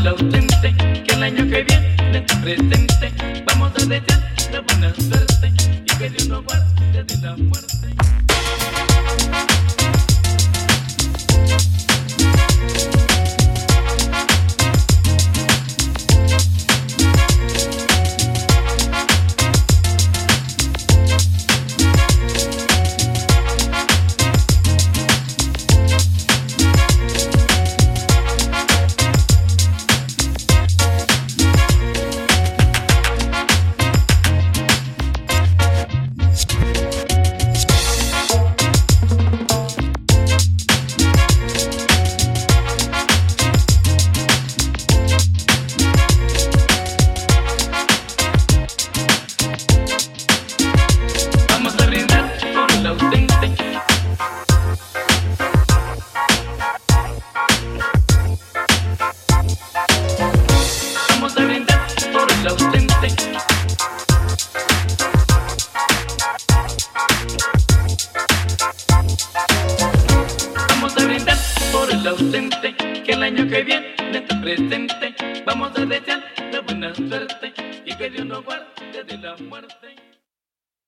el ausente, que el año que viene presente. Vamos a desear la buena suerte y que Dios nos guarde de la muerte. El año que viene presente. Vamos a desear la buena suerte y que Dios nos guarde de la muerte.